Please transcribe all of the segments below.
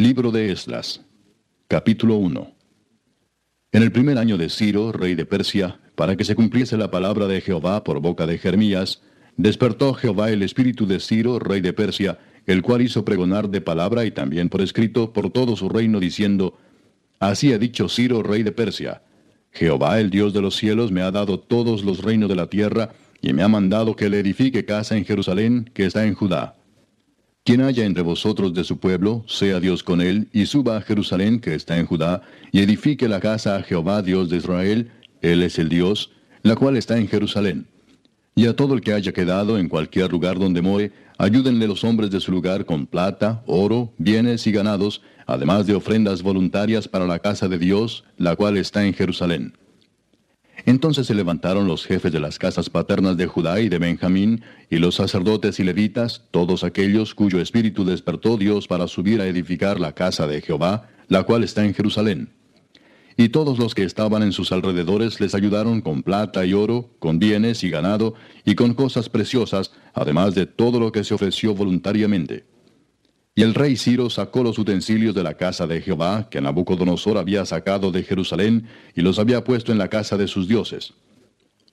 Libro de Esdras, capítulo 1 En el primer año de Ciro, rey de Persia, para que se cumpliese la palabra de Jehová por boca de Jeremías, despertó Jehová el espíritu de Ciro, rey de Persia, el cual hizo pregonar de palabra y también por escrito por todo su reino, diciendo, Así ha dicho Ciro, rey de Persia, Jehová, el Dios de los cielos, me ha dado todos los reinos de la tierra, y me ha mandado que le edifique casa en Jerusalén, que está en Judá. Quien haya entre vosotros de su pueblo, sea Dios con él, y suba a Jerusalén, que está en Judá, y edifique la casa a Jehová, Dios de Israel, él es el Dios, la cual está en Jerusalén. Y a todo el que haya quedado en cualquier lugar donde more, ayúdenle los hombres de su lugar con plata, oro, bienes y ganados, además de ofrendas voluntarias para la casa de Dios, la cual está en Jerusalén. Entonces se levantaron los jefes de las casas paternas de Judá y de Benjamín, y los sacerdotes y levitas, todos aquellos cuyo espíritu despertó Dios para subir a edificar la casa de Jehová, la cual está en Jerusalén. Y todos los que estaban en sus alrededores les ayudaron con plata y oro, con bienes y ganado, y con cosas preciosas, además de todo lo que se ofreció voluntariamente. Y el rey Ciro sacó los utensilios de la casa de Jehová, que Nabucodonosor había sacado de Jerusalén, y los había puesto en la casa de sus dioses.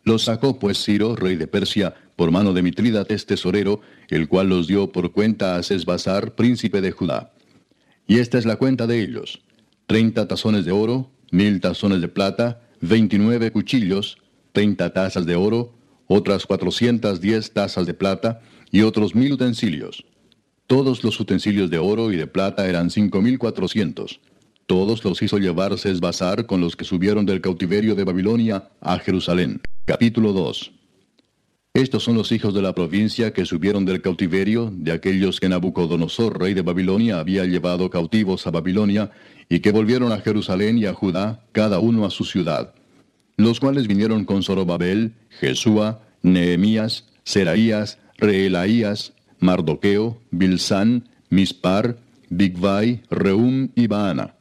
Los sacó pues Ciro, rey de Persia, por mano de Mitridates tesorero, el cual los dio por cuenta a Sesbazar, príncipe de Judá. Y esta es la cuenta de ellos. Treinta tazones de oro, mil tazones de plata, veintinueve cuchillos, treinta tazas de oro, otras cuatrocientas diez tazas de plata, y otros mil utensilios todos los utensilios de oro y de plata eran cinco mil cuatrocientos. Todos los hizo llevar Sesbazar con los que subieron del cautiverio de Babilonia a Jerusalén. Capítulo 2 Estos son los hijos de la provincia que subieron del cautiverio, de aquellos que Nabucodonosor, rey de Babilonia, había llevado cautivos a Babilonia, y que volvieron a Jerusalén y a Judá, cada uno a su ciudad. Los cuales vinieron con Zorobabel, Jesúa, Nehemías, Seraías, Reelaías, Mardoqueo, Bilsán, Mispar, Bigvai, Reum y Baana.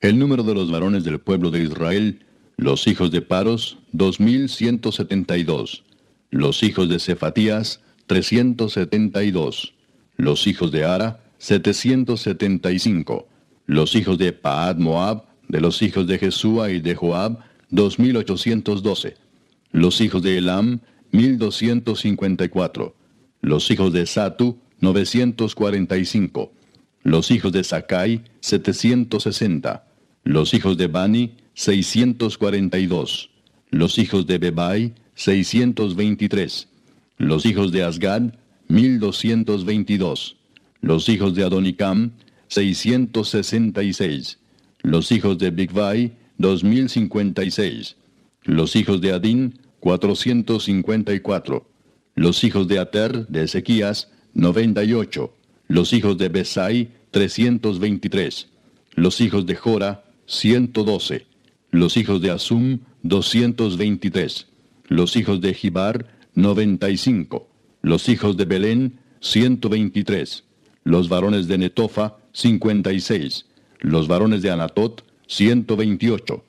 El número de los varones del pueblo de Israel, los hijos de Paros, 2172. Los hijos de Cefatías, 372. Los hijos de Ara, 775. Los hijos de Paad Moab, de los hijos de Jesúa y de Joab, 2812. Los hijos de Elam, 1254. Los hijos de Satu, 945. Los hijos de Sakai, 760. Los hijos de Bani, 642. Los hijos de Bebai, 623. Los hijos de Asgad, 1222. Los hijos de Adonicam, 666. Los hijos de Bigvai, 2056. Los hijos de Adin, 454. Los hijos de Ater, de Ezequías, 98. Los hijos de Besai, 323. Los hijos de Jora, 112. Los hijos de Asum, 223. Los hijos de Gibar, 95. Los hijos de Belén, 123. Los varones de Netofa, 56. Los varones de Anatot, 128.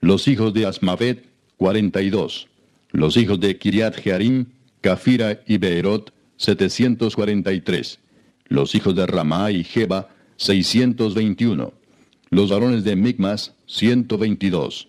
Los hijos de Asmavet, 42. Los hijos de Kiriat Jearim, Cafira y Beerot, 743. Los hijos de Ramá y Jeba, 621. Los varones de Migmas, 122.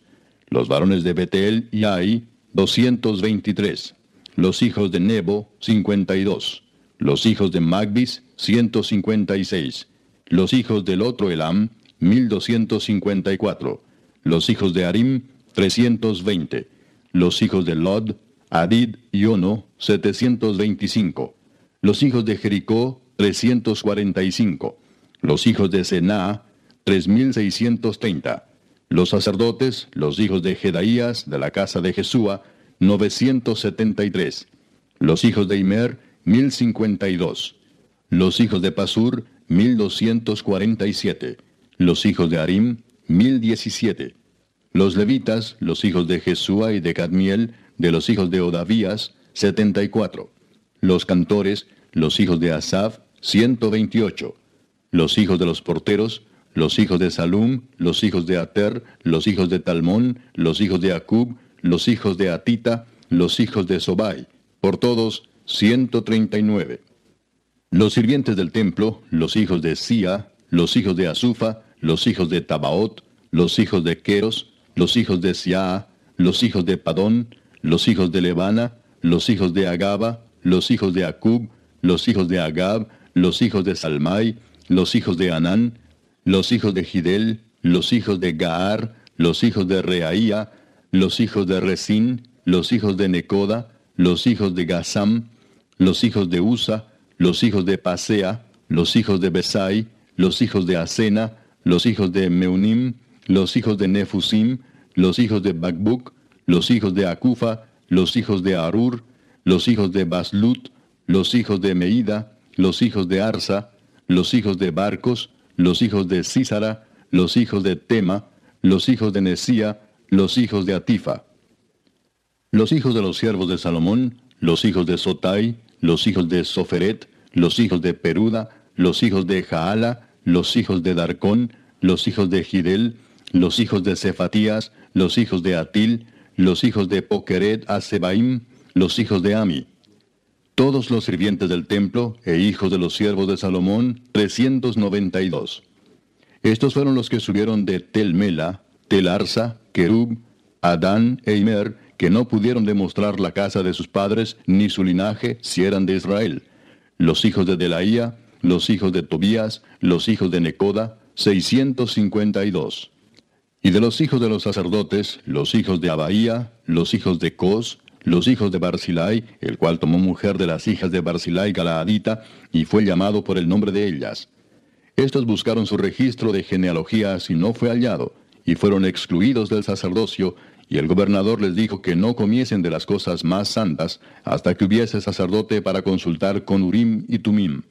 Los varones de Betel y Ai, 223. Los hijos de Nebo, 52. Los hijos de Magbis, 156. Los hijos del otro Elam, 1254. Los hijos de Arim, 320. Los hijos de Lod, Adid y Ono, 725. Los hijos de Jericó, 345. Los hijos de Sená, 3630. Los sacerdotes, los hijos de Jedaías, de la casa de Jesúa, 973. Los hijos de Imer, 1052. Los hijos de Pasur, mil doscientos cuarenta y siete. Los hijos de Arim, mil diecisiete. Los levitas, los hijos de Jesúa y de Cadmiel, de los hijos de Odavías, setenta y cuatro. Los cantores, los hijos de Asaf, ciento veintiocho. Los hijos de los porteros, los hijos de Salum, los hijos de Ater, los hijos de Talmón, los hijos de Acub, los hijos de Atita, los hijos de Sobai, por todos ciento treinta y nueve. Los sirvientes del templo, los hijos de Sia, los hijos de Azufa, los hijos de Tabaot, los hijos de Queros, los hijos de Siaa, los hijos de Padón, los hijos de Levana, los hijos de Agaba, los hijos de Acub, los hijos de Agab, los hijos de Salmai, los hijos de Anán, los hijos de Gidel, los hijos de Gaar, los hijos de Reaía, los hijos de Resín, los hijos de Necoda, los hijos de Gazam, los hijos de Usa, los hijos de Pasea, los hijos de Besai, los hijos de Asena, los hijos de Meunim, los hijos de Nefusim, los hijos de Bakbuk, los hijos de Acufa, los hijos de Arur, los hijos de Baslut, los hijos de Meida, los hijos de Arsa, los hijos de Barcos, los hijos de Císara, los hijos de Tema, los hijos de Nesía, los hijos de Atifa. Los hijos de los siervos de Salomón, los hijos de Sotai, los hijos de Soferet, los hijos de Peruda, los hijos de Jaala, los hijos de Darcón, los hijos de Gidel, los hijos de Cefatías, los hijos de Atil, los hijos de Pokeret Asebaim, los hijos de Ami. Todos los sirvientes del templo e hijos de los siervos de Salomón, trescientos noventa y dos. Estos fueron los que subieron de Tel Mela, Tel Arsa, Kerub, Adán e Imer, que no pudieron demostrar la casa de sus padres ni su linaje si eran de Israel. Los hijos de Delaía, los hijos de Tobías, los hijos de Necoda, seiscientos cincuenta y de los hijos de los sacerdotes, los hijos de Abaía, los hijos de Cos, los hijos de Barzilai, el cual tomó mujer de las hijas de Barzilai Galaadita, y fue llamado por el nombre de ellas. Estos buscaron su registro de genealogías y no fue hallado, y fueron excluidos del sacerdocio, y el gobernador les dijo que no comiesen de las cosas más santas hasta que hubiese sacerdote para consultar con Urim y Tumim.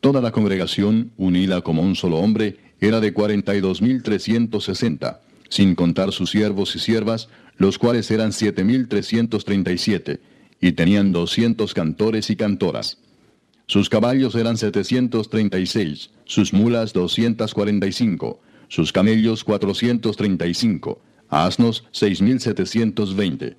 Toda la congregación, unida como un solo hombre, era de cuarenta y dos mil trescientos sesenta, sin contar sus siervos y siervas, los cuales eran siete mil trescientos treinta y siete, y tenían doscientos cantores y cantoras. Sus caballos eran setecientos treinta y seis, sus mulas doscientas cuarenta y cinco, sus camellos cuatrocientos treinta y cinco, asnos seis mil setecientos veinte.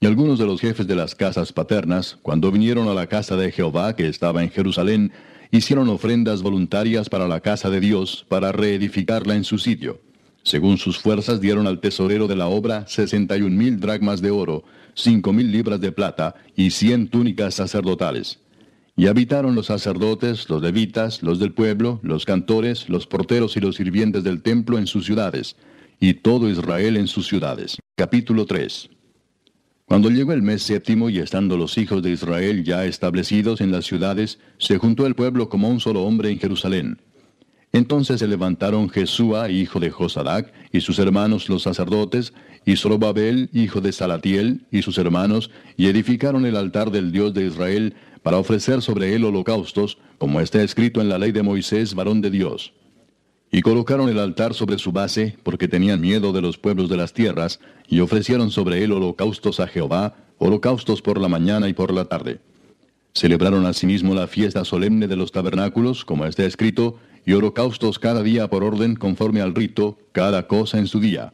Y algunos de los jefes de las casas paternas, cuando vinieron a la casa de Jehová que estaba en Jerusalén, hicieron ofrendas voluntarias para la casa de Dios, para reedificarla en su sitio. Según sus fuerzas dieron al tesorero de la obra sesenta y un mil dracmas de oro, cinco mil libras de plata y cien túnicas sacerdotales. Y habitaron los sacerdotes, los levitas, los del pueblo, los cantores, los porteros y los sirvientes del templo en sus ciudades, y todo Israel en sus ciudades. Capítulo 3 Cuando llegó el mes séptimo y estando los hijos de Israel ya establecidos en las ciudades, se juntó el pueblo como un solo hombre en Jerusalén. Entonces se levantaron Jesúa, hijo de Josadac, y sus hermanos los sacerdotes, y Zorobabel, hijo de Salatiel, y sus hermanos, y edificaron el altar del Dios de Israel, para ofrecer sobre él holocaustos, como está escrito en la ley de Moisés, varón de Dios. Y colocaron el altar sobre su base, porque tenían miedo de los pueblos de las tierras, y ofrecieron sobre él holocaustos a Jehová, holocaustos por la mañana y por la tarde. Celebraron asimismo la fiesta solemne de los tabernáculos, como está escrito, y holocaustos cada día por orden conforme al rito, cada cosa en su día.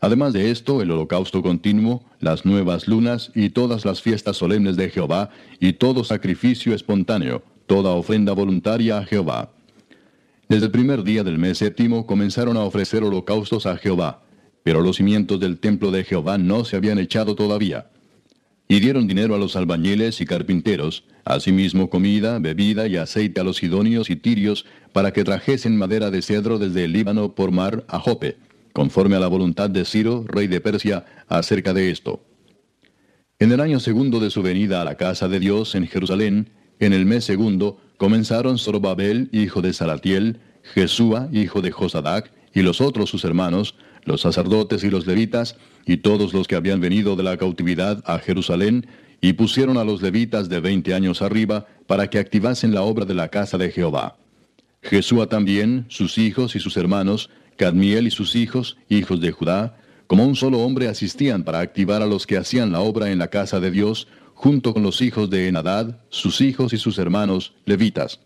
Además de esto, el holocausto continuo, las nuevas lunas y todas las fiestas solemnes de Jehová, y todo sacrificio espontáneo, toda ofrenda voluntaria a Jehová. Desde el primer día del mes séptimo comenzaron a ofrecer holocaustos a Jehová, pero los cimientos del templo de Jehová no se habían echado todavía. Y dieron dinero a los albañiles y carpinteros, asimismo comida, bebida y aceite a los sidonios y tirios, para que trajesen madera de cedro desde el Líbano por mar a Jope, conforme a la voluntad de Ciro, rey de Persia, acerca de esto. En el año segundo de su venida a la casa de Dios en Jerusalén, en el mes segundo, comenzaron Zorobabel, hijo de Salatiel, Jesúa, hijo de Josadac, y los otros sus hermanos, los sacerdotes y los levitas, y todos los que habían venido de la cautividad a Jerusalén, y pusieron a los levitas de veinte años arriba para que activasen la obra de la casa de Jehová. Jesúa también, sus hijos y sus hermanos, Cadmiel y sus hijos, hijos de Judá, como un solo hombre asistían para activar a los que hacían la obra en la casa de Dios, junto con los hijos de Enadad, sus hijos y sus hermanos, levitas.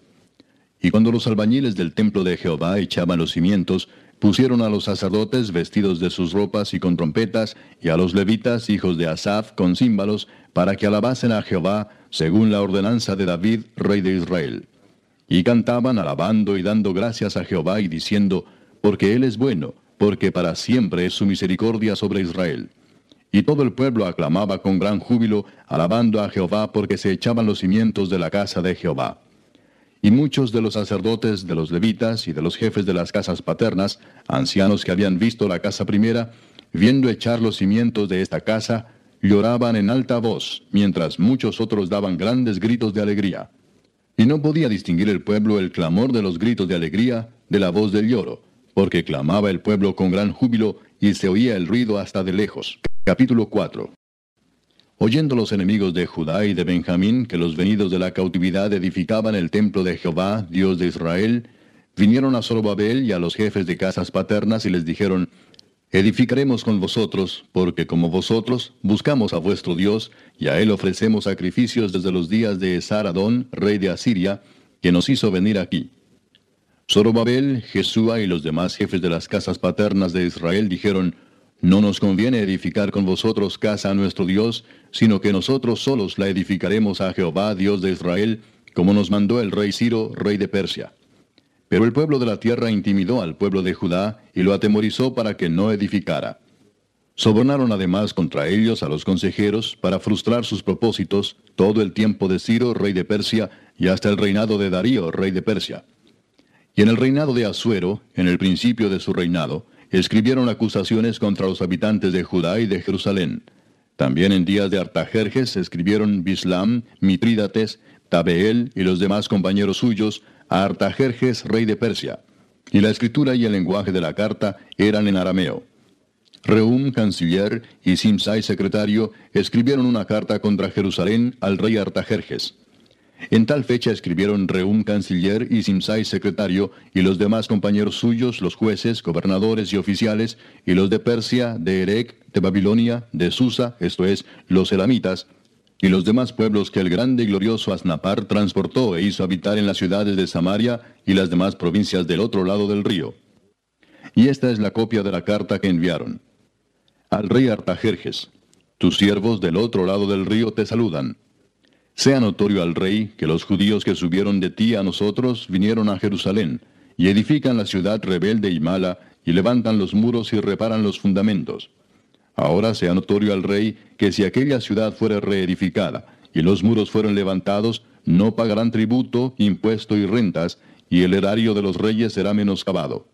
Y cuando los albañiles del templo de Jehová echaban los cimientos, pusieron a los sacerdotes vestidos de sus ropas y con trompetas, y a los levitas, hijos de Asaph, con címbalos, para que alabasen a Jehová, según la ordenanza de David, rey de Israel. Y cantaban alabando y dando gracias a Jehová y diciendo, porque Él es bueno, porque para siempre es su misericordia sobre Israel. Y todo el pueblo aclamaba con gran júbilo, alabando a Jehová porque se echaban los cimientos de la casa de Jehová. Y muchos de los sacerdotes, de los levitas y de los jefes de las casas paternas, ancianos que habían visto la casa primera, viendo echar los cimientos de esta casa, lloraban en alta voz, mientras muchos otros daban grandes gritos de alegría. Y no podía distinguir el pueblo el clamor de los gritos de alegría de la voz del lloro, porque clamaba el pueblo con gran júbilo y se oía el ruido hasta de lejos. Capítulo 4 Oyendo los enemigos de Judá y de Benjamín que los venidos de la cautividad edificaban el templo de Jehová, Dios de Israel, vinieron a Zorobabel y a los jefes de casas paternas y les dijeron, Edificaremos con vosotros, porque como vosotros buscamos a vuestro Dios, y a él ofrecemos sacrificios desde los días de Esar-Adón, rey de Asiria, que nos hizo venir aquí. Zorobabel, Jesúa y los demás jefes de las casas paternas de Israel dijeron, no nos conviene edificar con vosotros casa a nuestro Dios, sino que nosotros solos la edificaremos a Jehová, Dios de Israel, como nos mandó el rey Ciro, rey de Persia. Pero el pueblo de la tierra intimidó al pueblo de Judá y lo atemorizó para que no edificara. Sobornaron además contra ellos a los consejeros para frustrar sus propósitos todo el tiempo de Ciro, rey de Persia, y hasta el reinado de Darío, rey de Persia. Y en el reinado de Asuero, en el principio de su reinado, escribieron acusaciones contra los habitantes de Judá y de Jerusalén. También en días de Artajerjes escribieron Bislam, Mitrídates, Tabeel y los demás compañeros suyos a Artajerjes, rey de Persia. Y la escritura y el lenguaje de la carta eran en arameo. Reum, canciller, y Simsai, secretario, escribieron una carta contra Jerusalén al rey Artajerjes. En tal fecha escribieron Reum canciller y Simsai secretario y los demás compañeros suyos, los jueces, gobernadores y oficiales, y los de Persia, de Erec, de Babilonia, de Susa, esto es, los elamitas, y los demás pueblos que el grande y glorioso Asnapar transportó e hizo habitar en las ciudades de Samaria y las demás provincias del otro lado del río. Y esta es la copia de la carta que enviaron. Al rey Artajerjes, tus siervos del otro lado del río te saludan. Sea notorio al rey que los judíos que subieron de ti a nosotros vinieron a Jerusalén, y edifican la ciudad rebelde y mala, y levantan los muros y reparan los fundamentos. Ahora sea notorio al rey que si aquella ciudad fuera reedificada, y los muros fueron levantados, no pagarán tributo, impuesto y rentas, y el erario de los reyes será menoscabado.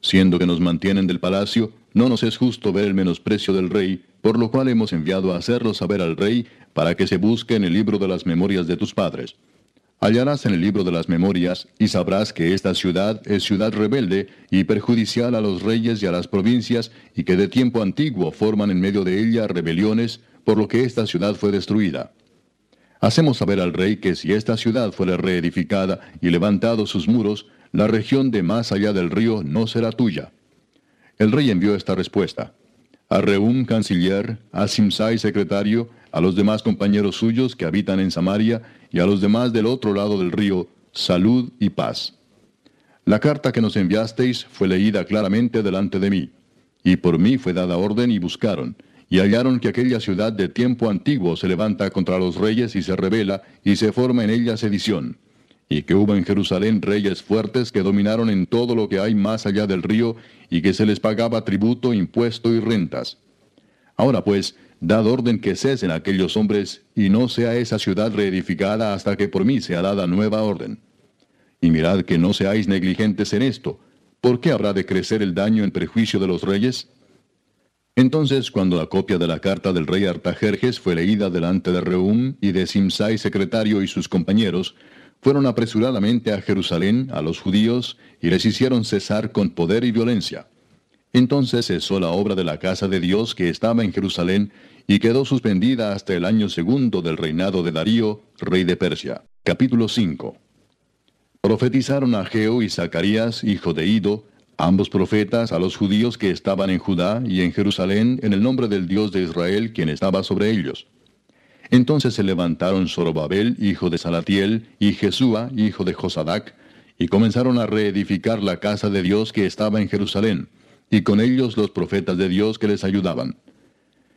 Siendo que nos mantienen del palacio, no nos es justo ver el menosprecio del rey, por lo cual hemos enviado a hacerlo saber al rey para que se busque en el libro de las memorias de tus padres. Hallarás en el libro de las memorias y sabrás que esta ciudad es ciudad rebelde y perjudicial a los reyes y a las provincias y que de tiempo antiguo forman en medio de ella rebeliones, por lo que esta ciudad fue destruida. Hacemos saber al rey que si esta ciudad fuera reedificada y levantados sus muros, la región de más allá del río no será tuya. El rey envió esta respuesta. A Reum, canciller, a Simsai, secretario, a los demás compañeros suyos que habitan en Samaria y a los demás del otro lado del río, salud y paz. La carta que nos enviasteis fue leída claramente delante de mí, y por mí fue dada orden y buscaron, y hallaron que aquella ciudad de tiempo antiguo se levanta contra los reyes y se revela, y se forma en ella sedición, y que hubo en Jerusalén reyes fuertes que dominaron en todo lo que hay más allá del río, y que se les pagaba tributo, impuesto y rentas. Ahora pues, dad orden que cesen aquellos hombres, y no sea esa ciudad reedificada hasta que por mí sea dada nueva orden. Y mirad que no seáis negligentes en esto, ¿por qué habrá de crecer el daño en perjuicio de los reyes? Entonces, cuando la copia de la carta del rey Artajerjes fue leída delante de Reum y de Simsai secretario y sus compañeros, fueron apresuradamente a Jerusalén a los judíos y les hicieron cesar con poder y violencia. Entonces cesó la obra de la casa de Dios que estaba en Jerusalén, y quedó suspendida hasta el año segundo del reinado de Darío, rey de Persia. Capítulo 5 Profetizaron a Geo y Zacarías, hijo de Ido, ambos profetas, a los judíos que estaban en Judá y en Jerusalén, en el nombre del Dios de Israel, quien estaba sobre ellos. Entonces se levantaron Zorobabel, hijo de Salatiel, y Jesúa, hijo de Josadac, y comenzaron a reedificar la casa de Dios que estaba en Jerusalén, y con ellos los profetas de Dios que les ayudaban.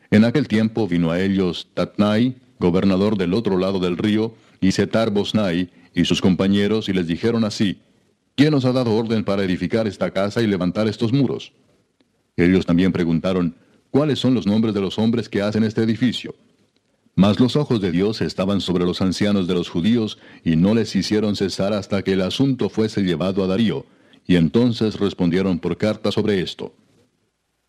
En aquel tiempo vino a ellos Tatnai, gobernador del otro lado del río, y Setar Bosnai, y sus compañeros, y les dijeron así, ¿quién os ha dado orden para edificar esta casa y levantar estos muros? Ellos también preguntaron, ¿cuáles son los nombres de los hombres que hacen este edificio? Mas los ojos de Dios estaban sobre los ancianos de los judíos, y no les hicieron cesar hasta que el asunto fuese llevado a Darío, y entonces respondieron por carta sobre esto.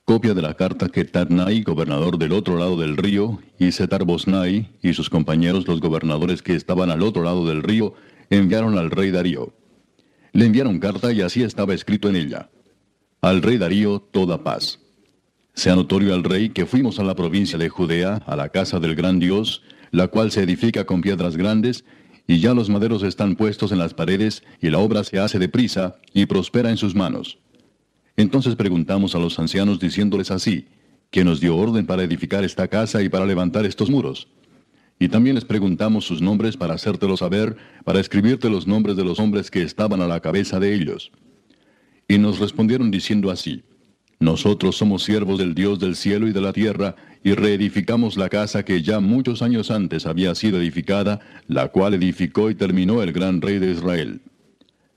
Copia de la carta que Tarnai, gobernador del otro lado del río, y Setar Bosnai, y sus compañeros los gobernadores que estaban al otro lado del río, enviaron al rey Darío. Le enviaron carta y así estaba escrito en ella. Al rey Darío toda paz. Sea notorio al rey que fuimos a la provincia de Judea, a la casa del gran Dios, la cual se edifica con piedras grandes, y ya los maderos están puestos en las paredes, y la obra se hace deprisa, y prospera en sus manos. Entonces preguntamos a los ancianos diciéndoles así, que nos dio orden para edificar esta casa y para levantar estos muros. Y también les preguntamos sus nombres para hacértelo saber, para escribirte los nombres de los hombres que estaban a la cabeza de ellos. Y nos respondieron diciendo así, nosotros somos siervos del Dios del cielo y de la tierra, y reedificamos la casa que ya muchos años antes había sido edificada, la cual edificó y terminó el gran rey de Israel.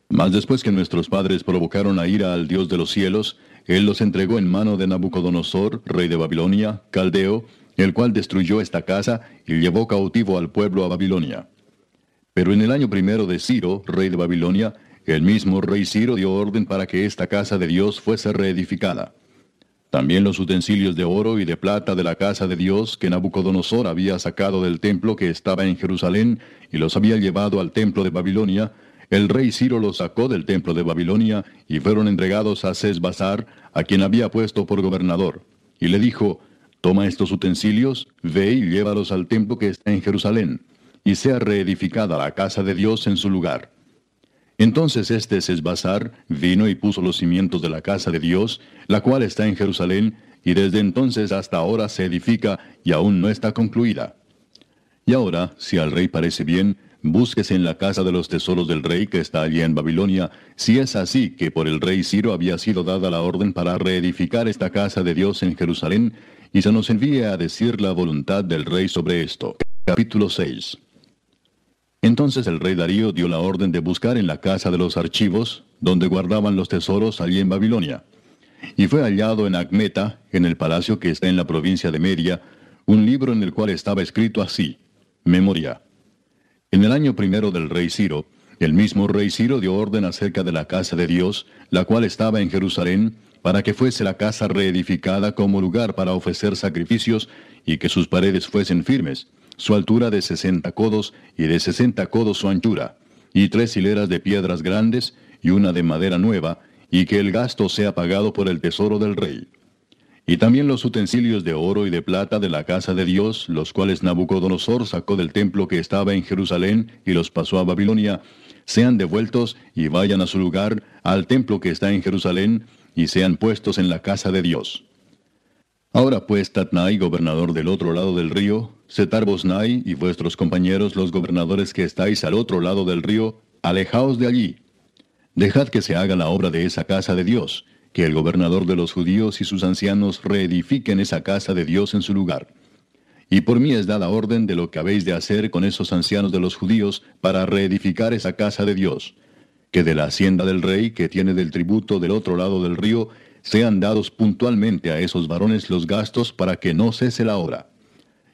Mas después que nuestros padres provocaron a ira al Dios de los cielos, Él los entregó en mano de Nabucodonosor, rey de Babilonia, Caldeo, el cual destruyó esta casa y llevó cautivo al pueblo a Babilonia. Pero en el año primero de Ciro, rey de Babilonia, el mismo rey Ciro dio orden para que esta casa de Dios fuese reedificada. También los utensilios de oro y de plata de la casa de Dios que Nabucodonosor había sacado del templo que estaba en Jerusalén y los había llevado al templo de Babilonia, el rey Ciro los sacó del templo de Babilonia y fueron entregados a Sesbazar, a quien había puesto por gobernador. Y le dijo, Toma estos utensilios, ve y llévalos al templo que está en Jerusalén, y sea reedificada la casa de Dios en su lugar. Entonces este Sesbazar vino y puso los cimientos de la casa de Dios, la cual está en Jerusalén, y desde entonces hasta ahora se edifica y aún no está concluida. Y ahora, si al rey parece bien, búsquese en la casa de los tesoros del rey que está allí en Babilonia, si es así que por el rey Ciro había sido dada la orden para reedificar esta casa de Dios en Jerusalén, y se nos envíe a decir la voluntad del rey sobre esto. Capítulo 6 entonces el rey Darío dio la orden de buscar en la casa de los archivos, donde guardaban los tesoros allí en Babilonia. Y fue hallado en Acmeta, en el palacio que está en la provincia de Media, un libro en el cual estaba escrito así, Memoria. En el año primero del rey Ciro, el mismo rey Ciro dio orden acerca de la casa de Dios, la cual estaba en Jerusalén, para que fuese la casa reedificada como lugar para ofrecer sacrificios y que sus paredes fuesen firmes su altura de sesenta codos y de sesenta codos su anchura, y tres hileras de piedras grandes y una de madera nueva, y que el gasto sea pagado por el tesoro del rey. Y también los utensilios de oro y de plata de la casa de Dios, los cuales Nabucodonosor sacó del templo que estaba en Jerusalén y los pasó a Babilonia, sean devueltos y vayan a su lugar, al templo que está en Jerusalén, y sean puestos en la casa de Dios. Ahora pues Tatnai, gobernador del otro lado del río, Setar Bosnai y vuestros compañeros los gobernadores que estáis al otro lado del río, alejaos de allí. Dejad que se haga la obra de esa casa de Dios, que el gobernador de los judíos y sus ancianos reedifiquen esa casa de Dios en su lugar. Y por mí es dada orden de lo que habéis de hacer con esos ancianos de los judíos para reedificar esa casa de Dios, que de la hacienda del rey que tiene del tributo del otro lado del río sean dados puntualmente a esos varones los gastos para que no cese la obra.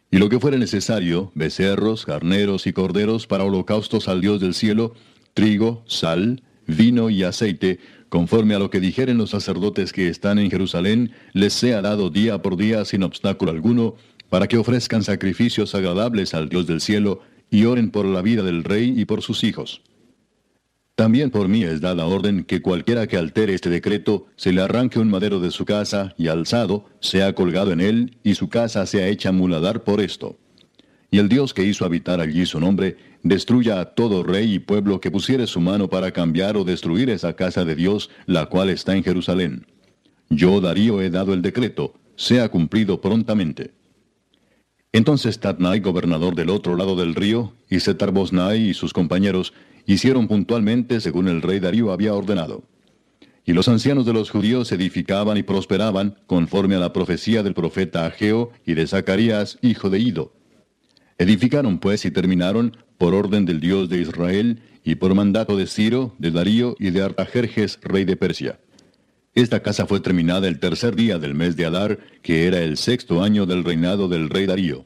Y lo que fuere necesario, becerros, carneros y corderos para holocaustos al Dios del cielo, trigo, sal, vino y aceite, conforme a lo que dijeren los sacerdotes que están en Jerusalén, les sea dado día por día sin obstáculo alguno, para que ofrezcan sacrificios agradables al Dios del cielo y oren por la vida del rey y por sus hijos. También por mí es dada orden que cualquiera que altere este decreto se le arranque un madero de su casa y alzado sea colgado en él y su casa sea hecha muladar por esto. Y el Dios que hizo habitar allí su nombre, destruya a todo rey y pueblo que pusiere su mano para cambiar o destruir esa casa de Dios, la cual está en Jerusalén. Yo, Darío, he dado el decreto, sea cumplido prontamente. Entonces Tatnai, gobernador del otro lado del río, y Setar y sus compañeros, hicieron puntualmente según el rey Darío había ordenado. Y los ancianos de los judíos edificaban y prosperaban conforme a la profecía del profeta Ageo y de Zacarías, hijo de Ido Edificaron pues y terminaron por orden del Dios de Israel y por mandato de Ciro, de Darío y de Artajerjes, rey de Persia. Esta casa fue terminada el tercer día del mes de Adar, que era el sexto año del reinado del rey Darío.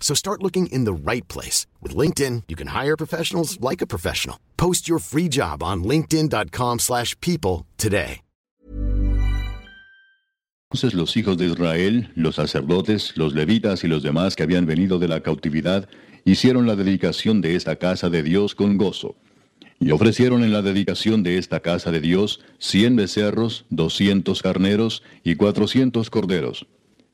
So start looking in the right place. With LinkedIn, you can hire professionals like a professional. Post your free job on linkedin.com slash people today. Entonces los hijos de Israel, los sacerdotes, los levitas y los demás que habían venido de la cautividad, hicieron la dedicación de esta casa de Dios con gozo. Y ofrecieron en la dedicación de esta casa de Dios cien becerros, doscientos carneros y cuatrocientos corderos,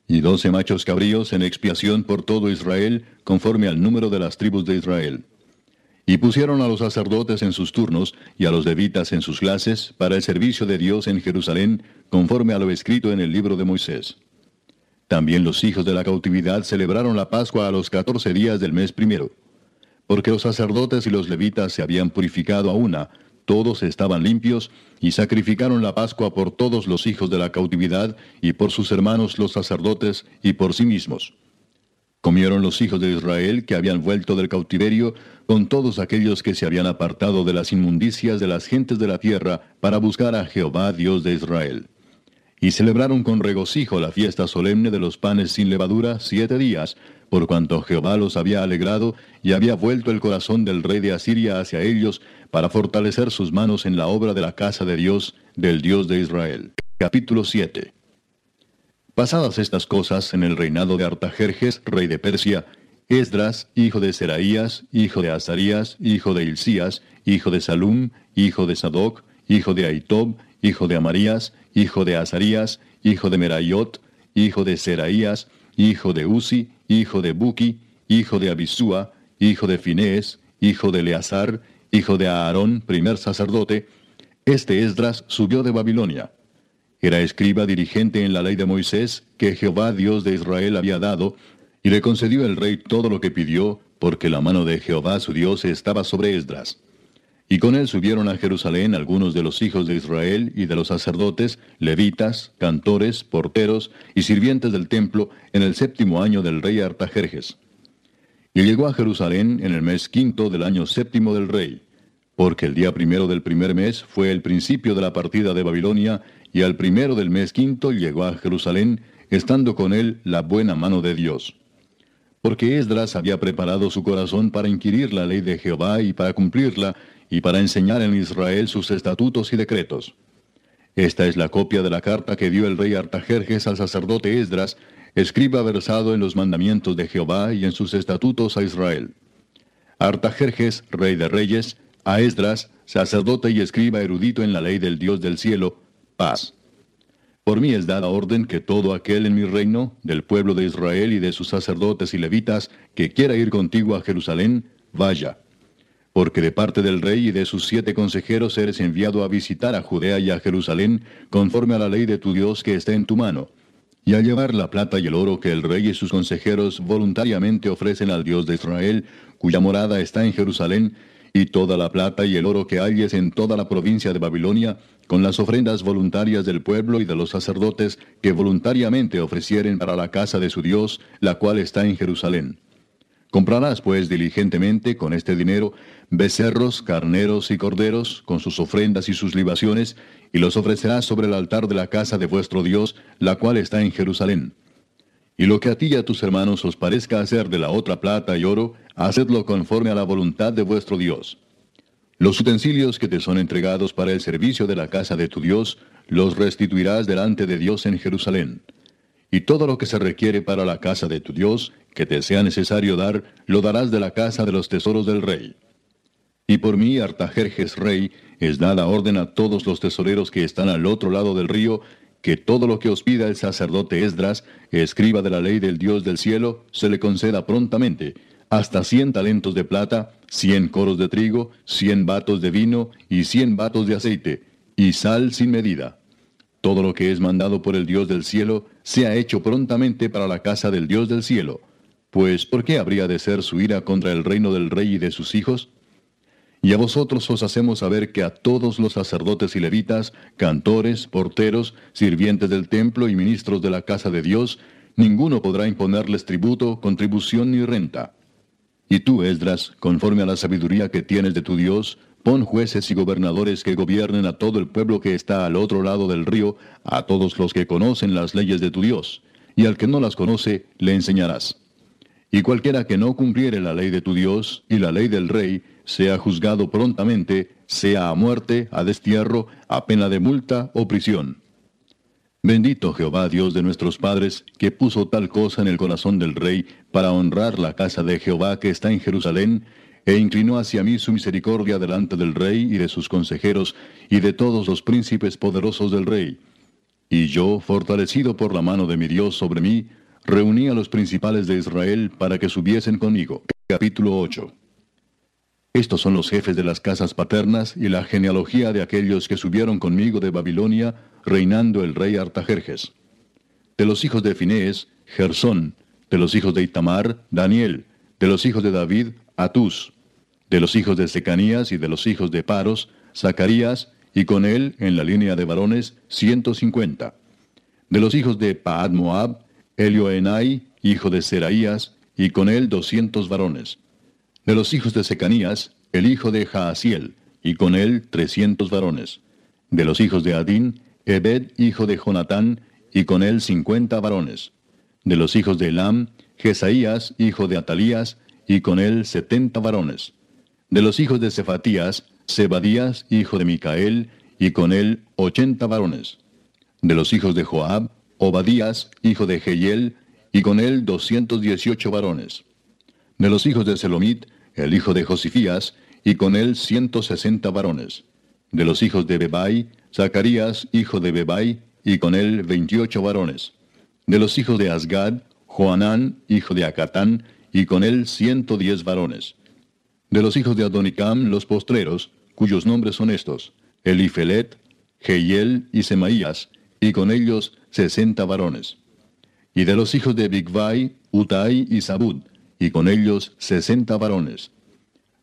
y doce machos cabríos en expiación por todo Israel, conforme al número de las tribus de Israel. Y pusieron a los sacerdotes en sus turnos y a los levitas en sus clases para el servicio de Dios en Jerusalén, conforme a lo escrito en el libro de Moisés. También los hijos de la cautividad celebraron la Pascua a los catorce días del mes primero. Porque los sacerdotes y los levitas se habían purificado a una, todos estaban limpios, y sacrificaron la Pascua por todos los hijos de la cautividad, y por sus hermanos los sacerdotes, y por sí mismos. Comieron los hijos de Israel que habían vuelto del cautiverio con todos aquellos que se habían apartado de las inmundicias de las gentes de la tierra para buscar a Jehová Dios de Israel. Y celebraron con regocijo la fiesta solemne de los panes sin levadura siete días, por cuanto Jehová los había alegrado y había vuelto el corazón del rey de Asiria hacia ellos para fortalecer sus manos en la obra de la casa de Dios, del Dios de Israel. Capítulo 7 Pasadas estas cosas en el reinado de Artajerjes, rey de Persia, Esdras, hijo de Seraías, hijo de Azarías, hijo de Hilcías, hijo de Salum, hijo de Sadoc, hijo de Aitob, hijo de Amarías, hijo de Azarías, hijo de Merayot, hijo de Seraías, hijo de Uzi, hijo de Buki, hijo de Abisúa, hijo de Finés, hijo de Eleazar, hijo de Aarón, primer sacerdote, este Esdras subió de Babilonia era escriba dirigente en la ley de Moisés que Jehová Dios de Israel había dado, y le concedió el rey todo lo que pidió, porque la mano de Jehová su Dios estaba sobre Esdras. Y con él subieron a Jerusalén algunos de los hijos de Israel y de los sacerdotes, levitas, cantores, porteros y sirvientes del templo en el séptimo año del rey Artajerjes. Y llegó a Jerusalén en el mes quinto del año séptimo del rey, porque el día primero del primer mes fue el principio de la partida de Babilonia, y al primero del mes quinto llegó a Jerusalén, estando con él la buena mano de Dios. Porque Esdras había preparado su corazón para inquirir la ley de Jehová y para cumplirla, y para enseñar en Israel sus estatutos y decretos. Esta es la copia de la carta que dio el rey Artajerjes al sacerdote Esdras, escriba versado en los mandamientos de Jehová y en sus estatutos a Israel. Artajerjes, rey de reyes, a Esdras, sacerdote y escriba erudito en la ley del Dios del cielo, paz. Por mí es dada orden que todo aquel en mi reino, del pueblo de Israel y de sus sacerdotes y levitas, que quiera ir contigo a Jerusalén, vaya. Porque de parte del rey y de sus siete consejeros eres enviado a visitar a Judea y a Jerusalén, conforme a la ley de tu Dios que está en tu mano, y al llevar la plata y el oro que el rey y sus consejeros voluntariamente ofrecen al Dios de Israel, cuya morada está en Jerusalén, y toda la plata y el oro que halles en toda la provincia de Babilonia, con las ofrendas voluntarias del pueblo y de los sacerdotes que voluntariamente ofrecieren para la casa de su Dios, la cual está en Jerusalén. Comprarás pues diligentemente con este dinero becerros, carneros y corderos, con sus ofrendas y sus libaciones, y los ofrecerás sobre el altar de la casa de vuestro Dios, la cual está en Jerusalén. Y lo que a ti y a tus hermanos os parezca hacer de la otra plata y oro, hacedlo conforme a la voluntad de vuestro Dios. Los utensilios que te son entregados para el servicio de la casa de tu Dios, los restituirás delante de Dios en Jerusalén. Y todo lo que se requiere para la casa de tu Dios, que te sea necesario dar, lo darás de la casa de los tesoros del rey. Y por mí, Artajerjes rey, es dada orden a todos los tesoreros que están al otro lado del río, que todo lo que os pida el sacerdote Esdras, escriba de la ley del Dios del cielo, se le conceda prontamente, hasta cien talentos de plata, cien coros de trigo, cien batos de vino y cien batos de aceite, y sal sin medida. Todo lo que es mandado por el Dios del cielo, sea hecho prontamente para la casa del Dios del cielo. Pues, ¿por qué habría de ser su ira contra el reino del rey y de sus hijos? Y a vosotros os hacemos saber que a todos los sacerdotes y levitas, cantores, porteros, sirvientes del templo y ministros de la casa de Dios, ninguno podrá imponerles tributo, contribución ni renta. Y tú, Esdras, conforme a la sabiduría que tienes de tu Dios, pon jueces y gobernadores que gobiernen a todo el pueblo que está al otro lado del río, a todos los que conocen las leyes de tu Dios, y al que no las conoce, le enseñarás. Y cualquiera que no cumpliere la ley de tu Dios y la ley del rey, sea juzgado prontamente, sea a muerte, a destierro, a pena de multa o prisión. Bendito Jehová Dios de nuestros padres, que puso tal cosa en el corazón del rey para honrar la casa de Jehová que está en Jerusalén, e inclinó hacia mí su misericordia delante del rey y de sus consejeros y de todos los príncipes poderosos del rey. Y yo, fortalecido por la mano de mi Dios sobre mí, reuní a los principales de Israel para que subiesen conmigo. Capítulo 8. Estos son los jefes de las casas paternas y la genealogía de aquellos que subieron conmigo de Babilonia, reinando el rey Artajerjes. De los hijos de Finés, Gersón, de los hijos de Itamar, Daniel, de los hijos de David, Atús, de los hijos de Secanías y de los hijos de Paros, Zacarías, y con él, en la línea de varones, ciento cincuenta. De los hijos de Paad Moab, Elioenai, hijo de Seraías, y con él doscientos varones. De los hijos de Secanías, el hijo de Jaasiel, y con él trescientos varones. De los hijos de Adín, Ebed, hijo de Jonatán, y con él cincuenta varones. De los hijos de Elam, Jesaías, hijo de Atalías, y con él setenta varones. De los hijos de Cefatías, Zebadías, hijo de Micael, y con él ochenta varones. De los hijos de Joab, Obadías, hijo de Jehiel, y con él doscientos dieciocho varones. De los hijos de Selomit, el hijo de Josifías, y con él ciento sesenta varones. De los hijos de Bebai, Zacarías, hijo de Bebai, y con él veintiocho varones. De los hijos de Asgad, Joanán, hijo de Acatán, y con él ciento diez varones. De los hijos de Adonicam, los postreros, cuyos nombres son estos, Elifelet, Jehiel y Semaías, y con ellos sesenta varones. Y de los hijos de Bigvai, Utai y Sabud, y con ellos sesenta varones.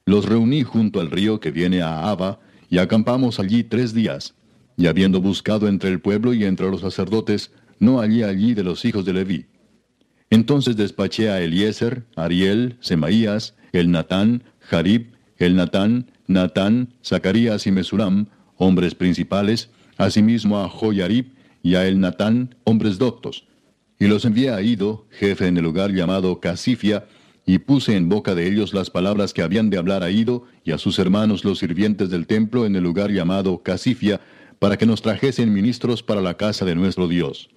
Los reuní junto al río que viene a Abba, y acampamos allí tres días, y habiendo buscado entre el pueblo y entre los sacerdotes, no hallé allí de los hijos de Leví. Entonces despaché a Eliezer, Ariel, Semaías, el Natán, Jarib, el Natán, Natán, Zacarías y Mesulam, hombres principales, asimismo a Joyarib y a el Natán, hombres doctos. Y los envié a Ido, jefe en el lugar llamado Casifia, y puse en boca de ellos las palabras que habían de hablar a Ido y a sus hermanos los sirvientes del templo en el lugar llamado Casifia, para que nos trajesen ministros para la casa de nuestro Dios.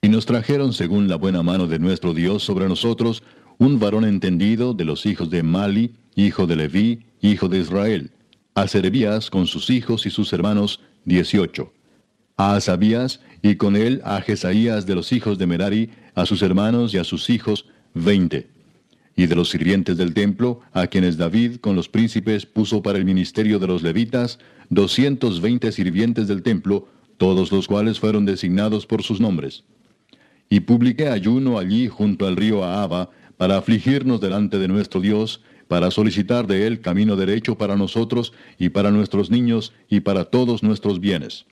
Y nos trajeron según la buena mano de nuestro Dios sobre nosotros un varón entendido de los hijos de Mali, hijo de Leví, hijo de Israel, a Serebías con sus hijos y sus hermanos, dieciocho, a Asabías y con él a Jesaías de los hijos de Merari, a sus hermanos y a sus hijos, veinte. Y de los sirvientes del templo, a quienes David con los príncipes puso para el ministerio de los levitas, doscientos veinte sirvientes del templo, todos los cuales fueron designados por sus nombres y publiqué ayuno allí junto al río Ahaba, para afligirnos delante de nuestro Dios, para solicitar de Él camino derecho para nosotros y para nuestros niños y para todos nuestros bienes.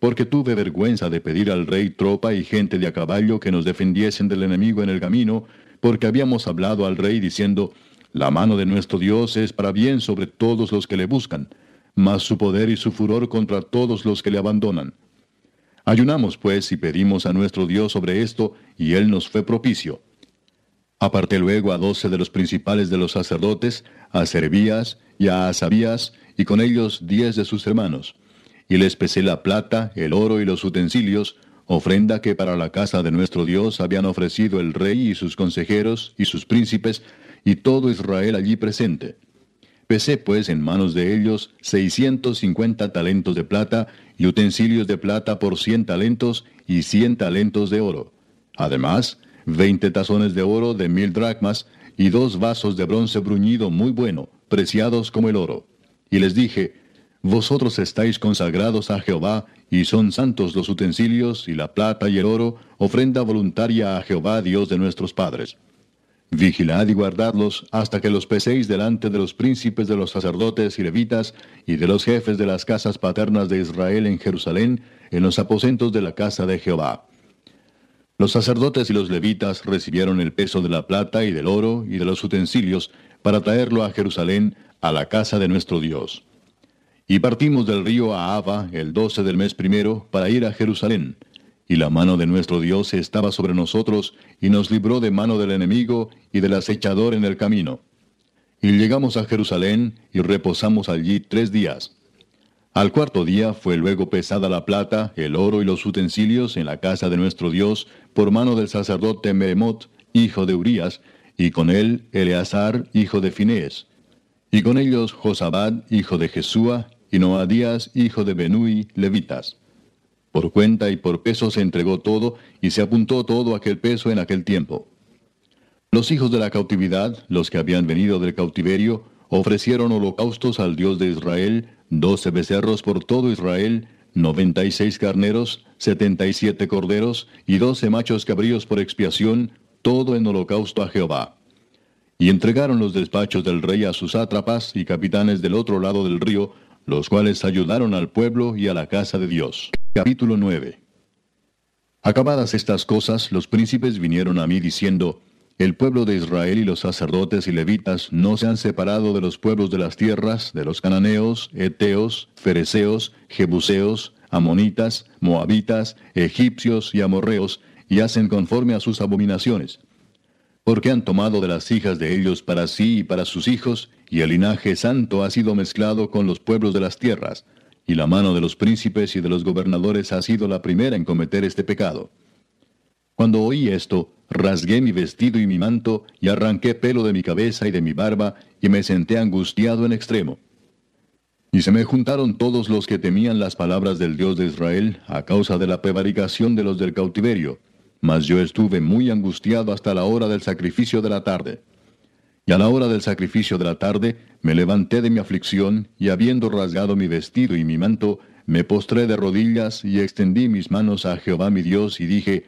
Porque tuve vergüenza de pedir al rey tropa y gente de a caballo que nos defendiesen del enemigo en el camino, porque habíamos hablado al rey diciendo, La mano de nuestro Dios es para bien sobre todos los que le buscan, mas su poder y su furor contra todos los que le abandonan. Ayunamos pues y pedimos a nuestro Dios sobre esto, y él nos fue propicio. Aparté luego a doce de los principales de los sacerdotes, a Servías y a Asabías, y con ellos diez de sus hermanos. Y les pesé la plata, el oro y los utensilios, ofrenda que para la casa de nuestro Dios habían ofrecido el rey y sus consejeros y sus príncipes, y todo Israel allí presente. Pesé pues en manos de ellos seiscientos cincuenta talentos de plata y utensilios de plata por cien talentos y cien talentos de oro. Además, veinte tazones de oro de mil dracmas y dos vasos de bronce bruñido muy bueno, preciados como el oro. Y les dije, Vosotros estáis consagrados a Jehová, y son santos los utensilios y la plata y el oro, ofrenda voluntaria a Jehová Dios de nuestros padres. Vigilad y guardadlos hasta que los peséis delante de los príncipes de los sacerdotes y levitas y de los jefes de las casas paternas de Israel en Jerusalén, en los aposentos de la casa de Jehová. Los sacerdotes y los levitas recibieron el peso de la plata y del oro y de los utensilios para traerlo a Jerusalén, a la casa de nuestro Dios. Y partimos del río Ahava el doce del mes primero para ir a Jerusalén y la mano de nuestro Dios estaba sobre nosotros, y nos libró de mano del enemigo y del acechador en el camino. Y llegamos a Jerusalén, y reposamos allí tres días. Al cuarto día fue luego pesada la plata, el oro y los utensilios en la casa de nuestro Dios, por mano del sacerdote Meremot, hijo de Urías, y con él Eleazar, hijo de Finés, y con ellos Josabad, hijo de Jesúa, y Noadías, hijo de Benui, levitas. Por cuenta y por peso se entregó todo, y se apuntó todo aquel peso en aquel tiempo. Los hijos de la cautividad, los que habían venido del cautiverio, ofrecieron holocaustos al Dios de Israel, doce becerros por todo Israel, noventa y seis carneros, setenta y siete corderos, y doce machos cabríos por expiación, todo en holocausto a Jehová. Y entregaron los despachos del rey a sus sátrapas y capitanes del otro lado del río, los cuales ayudaron al pueblo y a la casa de Dios. Capítulo 9 Acabadas estas cosas, los príncipes vinieron a mí diciendo, El pueblo de Israel y los sacerdotes y levitas no se han separado de los pueblos de las tierras, de los cananeos, eteos, fereceos, jebuseos, amonitas, moabitas, egipcios y amorreos, y hacen conforme a sus abominaciones. Porque han tomado de las hijas de ellos para sí y para sus hijos, y el linaje santo ha sido mezclado con los pueblos de las tierras, y la mano de los príncipes y de los gobernadores ha sido la primera en cometer este pecado. Cuando oí esto, rasgué mi vestido y mi manto, y arranqué pelo de mi cabeza y de mi barba, y me senté angustiado en extremo. Y se me juntaron todos los que temían las palabras del Dios de Israel a causa de la prevaricación de los del cautiverio, mas yo estuve muy angustiado hasta la hora del sacrificio de la tarde. Y a la hora del sacrificio de la tarde me levanté de mi aflicción, y habiendo rasgado mi vestido y mi manto, me postré de rodillas y extendí mis manos a Jehová mi Dios y dije,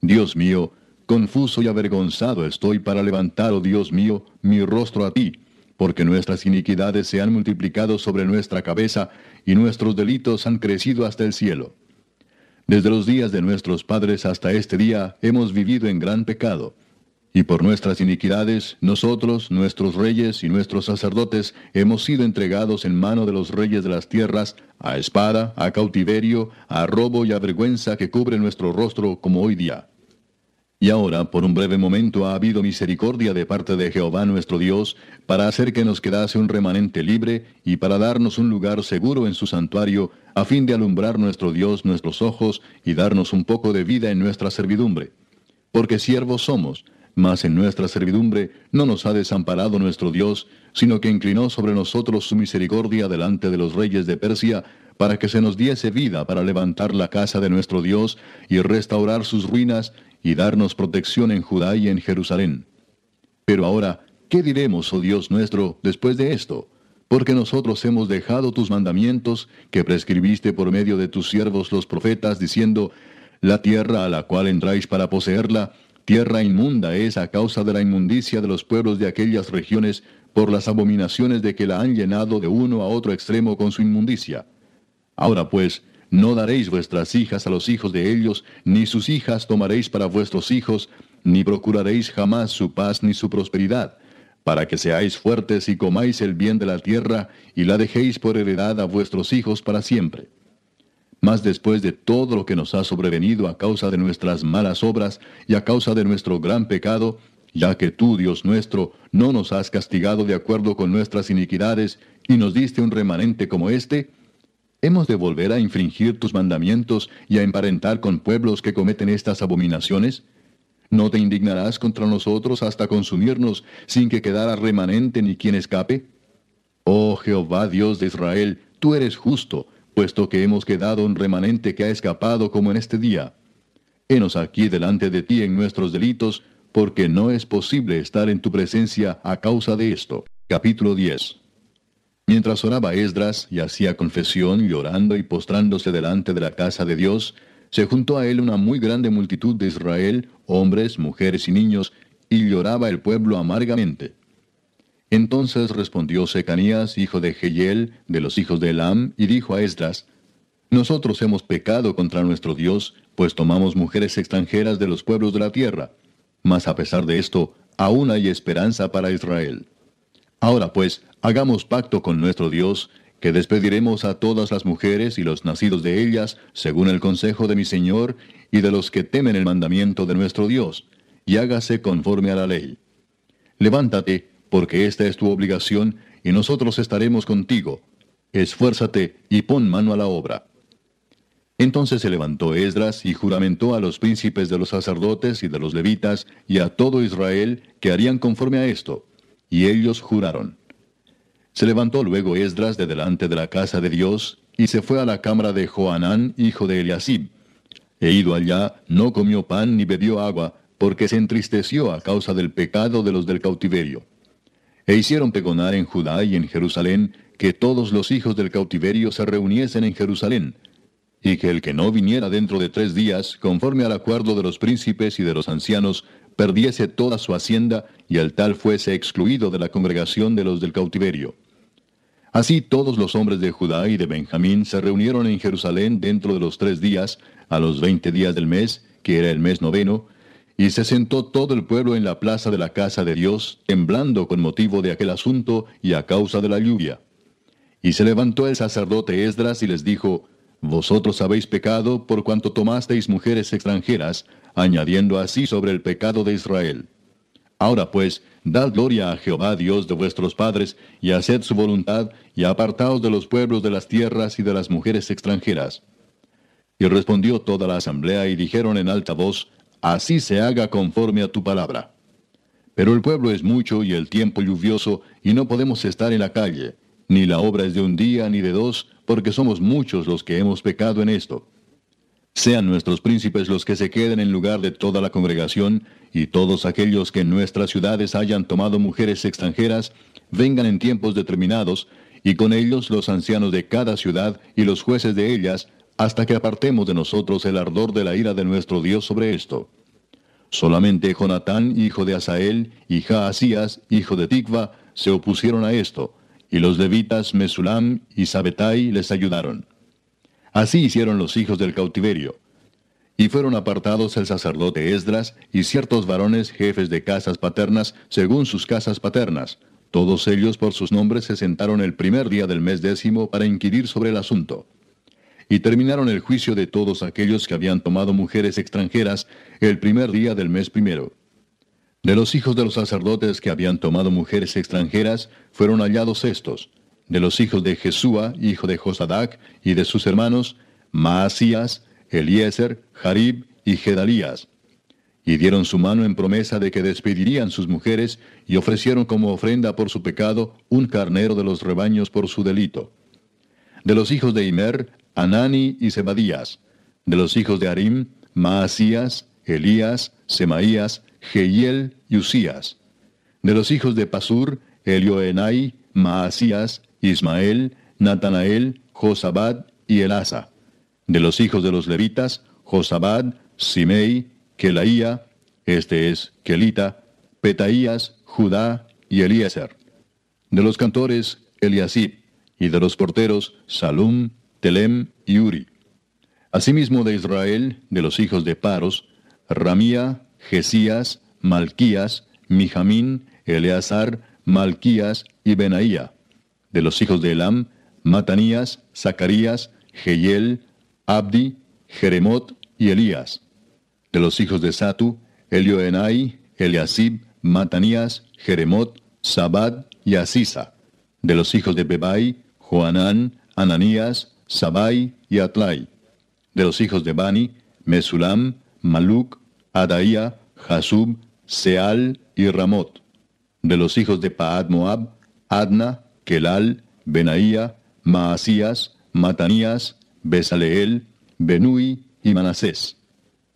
Dios mío, confuso y avergonzado estoy para levantar, oh Dios mío, mi rostro a ti, porque nuestras iniquidades se han multiplicado sobre nuestra cabeza y nuestros delitos han crecido hasta el cielo. Desde los días de nuestros padres hasta este día hemos vivido en gran pecado y por nuestras iniquidades, nosotros, nuestros reyes y nuestros sacerdotes, hemos sido entregados en mano de los reyes de las tierras, a espada, a cautiverio, a robo y a vergüenza que cubre nuestro rostro como hoy día. Y ahora, por un breve momento, ha habido misericordia de parte de Jehová nuestro Dios, para hacer que nos quedase un remanente libre y para darnos un lugar seguro en su santuario, a fin de alumbrar nuestro Dios nuestros ojos y darnos un poco de vida en nuestra servidumbre. Porque siervos somos, mas en nuestra servidumbre no nos ha desamparado nuestro Dios, sino que inclinó sobre nosotros su misericordia delante de los reyes de Persia, para que se nos diese vida para levantar la casa de nuestro Dios y restaurar sus ruinas y darnos protección en Judá y en Jerusalén. Pero ahora, ¿qué diremos, oh Dios nuestro, después de esto? Porque nosotros hemos dejado tus mandamientos que prescribiste por medio de tus siervos los profetas, diciendo, La tierra a la cual entráis para poseerla, tierra inmunda es a causa de la inmundicia de los pueblos de aquellas regiones por las abominaciones de que la han llenado de uno a otro extremo con su inmundicia. Ahora pues, no daréis vuestras hijas a los hijos de ellos, ni sus hijas tomaréis para vuestros hijos, ni procuraréis jamás su paz ni su prosperidad, para que seáis fuertes y comáis el bien de la tierra, y la dejéis por heredad a vuestros hijos para siempre. Mas después de todo lo que nos ha sobrevenido a causa de nuestras malas obras y a causa de nuestro gran pecado, ya que tú, Dios nuestro, no nos has castigado de acuerdo con nuestras iniquidades y nos diste un remanente como este, ¿hemos de volver a infringir tus mandamientos y a emparentar con pueblos que cometen estas abominaciones? ¿No te indignarás contra nosotros hasta consumirnos sin que quedara remanente ni quien escape? Oh Jehová Dios de Israel, tú eres justo, puesto que hemos quedado un remanente que ha escapado como en este día. Henos aquí delante de ti en nuestros delitos, porque no es posible estar en tu presencia a causa de esto. Capítulo 10 Mientras oraba Esdras y hacía confesión, llorando y postrándose delante de la casa de Dios, se juntó a él una muy grande multitud de Israel, hombres, mujeres y niños, y lloraba el pueblo amargamente. Entonces respondió Secanías, hijo de Jehiel, de los hijos de Elam, y dijo a Esdras, Nosotros hemos pecado contra nuestro Dios, pues tomamos mujeres extranjeras de los pueblos de la tierra. Mas a pesar de esto, aún hay esperanza para Israel. Ahora pues, hagamos pacto con nuestro Dios, que despediremos a todas las mujeres y los nacidos de ellas, según el consejo de mi Señor, y de los que temen el mandamiento de nuestro Dios, y hágase conforme a la ley. Levántate, porque esta es tu obligación, y nosotros estaremos contigo. Esfuérzate y pon mano a la obra. Entonces se levantó Esdras y juramentó a los príncipes de los sacerdotes y de los levitas y a todo Israel que harían conforme a esto. Y ellos juraron. Se levantó luego Esdras de delante de la casa de Dios y se fue a la cámara de Joanán, hijo de Eliasib. E ido allá, no comió pan ni bebió agua, porque se entristeció a causa del pecado de los del cautiverio. E hicieron pegonar en Judá y en Jerusalén que todos los hijos del cautiverio se reuniesen en Jerusalén, y que el que no viniera dentro de tres días, conforme al acuerdo de los príncipes y de los ancianos, perdiese toda su hacienda, y el tal fuese excluido de la congregación de los del cautiverio. Así todos los hombres de Judá y de Benjamín se reunieron en Jerusalén dentro de los tres días, a los veinte días del mes, que era el mes noveno, y se sentó todo el pueblo en la plaza de la casa de Dios, temblando con motivo de aquel asunto y a causa de la lluvia. Y se levantó el sacerdote Esdras y les dijo, Vosotros habéis pecado por cuanto tomasteis mujeres extranjeras, añadiendo así sobre el pecado de Israel. Ahora pues, dad gloria a Jehová Dios de vuestros padres, y haced su voluntad, y apartaos de los pueblos de las tierras y de las mujeres extranjeras. Y respondió toda la asamblea y dijeron en alta voz, así se haga conforme a tu palabra. Pero el pueblo es mucho y el tiempo lluvioso, y no podemos estar en la calle, ni la obra es de un día ni de dos, porque somos muchos los que hemos pecado en esto. Sean nuestros príncipes los que se queden en lugar de toda la congregación, y todos aquellos que en nuestras ciudades hayan tomado mujeres extranjeras, vengan en tiempos determinados, y con ellos los ancianos de cada ciudad y los jueces de ellas, hasta que apartemos de nosotros el ardor de la ira de nuestro Dios sobre esto. Solamente Jonatán, hijo de Asael, y Jaasías, hijo de Tikva, se opusieron a esto, y los levitas Mesulam y Sabetai les ayudaron. Así hicieron los hijos del cautiverio. Y fueron apartados el sacerdote Esdras y ciertos varones jefes de casas paternas según sus casas paternas. Todos ellos por sus nombres se sentaron el primer día del mes décimo para inquirir sobre el asunto y terminaron el juicio de todos aquellos que habían tomado mujeres extranjeras el primer día del mes primero. De los hijos de los sacerdotes que habían tomado mujeres extranjeras fueron hallados estos, de los hijos de Jesúa, hijo de Josadac, y de sus hermanos, Maasías, Eliezer, Jarib y Gedalías. Y dieron su mano en promesa de que despedirían sus mujeres y ofrecieron como ofrenda por su pecado un carnero de los rebaños por su delito. De los hijos de Imer, Anani y Zebadías. De los hijos de Arim, Maasías, Elías, Semaías, Jehiel y Usías. De los hijos de Pasur, Elioenai, Maasías, Ismael, Natanael, Josabad y Elasa. De los hijos de los levitas, Josabad, Simei, Kelaía, este es Kelita, Petaías, Judá y Eliezer. De los cantores, Eliasib, y de los porteros, Salum, Telem y Uri. Asimismo de Israel, de los hijos de Paros, Ramía, Jesías, Malquías, Mijamín, Eleazar, Malquías y Benaía. De los hijos de Elam, Matanías, Zacarías, Jehiel, Abdi, Jeremot y Elías. De los hijos de Satu, Elioenai, Eliasib, Matanías, Jeremot, Sabad y Asisa. De los hijos de Bebai, Joanán, Ananías, Sabai y Atlai. De los hijos de Bani, Mesulam, Maluk, Adaía, Jasub, Seal y Ramot. De los hijos de Paad Moab, Adna, Kelal, Benaía, Maasías, Matanías, Besaleel, Benui y Manasés.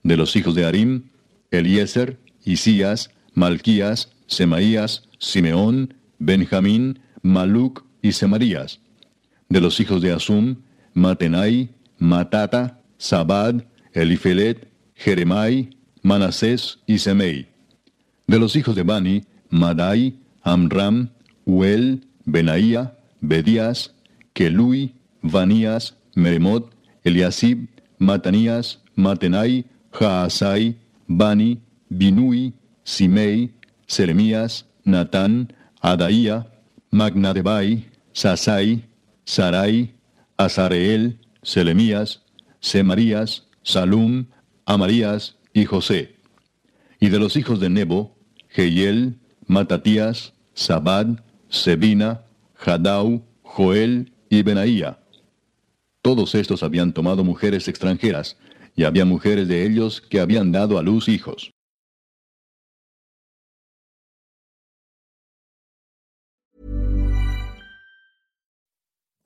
De los hijos de Arim, Eliezer, Isías, Malquías, Semaías, Simeón, Benjamín, Maluc y Semarías. De los hijos de Asum, Matenai, Matata, Sabad, Elifelet, Jeremai, Manasés y Semei. De los hijos de Bani, Madai, Amram, Uel, Benaía, Bedías, Kelui, Vanías, Meremot, Eliasib, Matanías, Matenai, Jaasai, Bani, Binui, Simei, Seremías, Natán, Adaía, Magnadebai, Sasai, Sarai, Azareel, Selemías, Semarías, Salum, Amarías y José. Y de los hijos de Nebo, Jehiel, Matatías, Sabad, Sebina, Hadau, Joel y Benaía. Todos estos habían tomado mujeres extranjeras, y había mujeres de ellos que habían dado a luz hijos.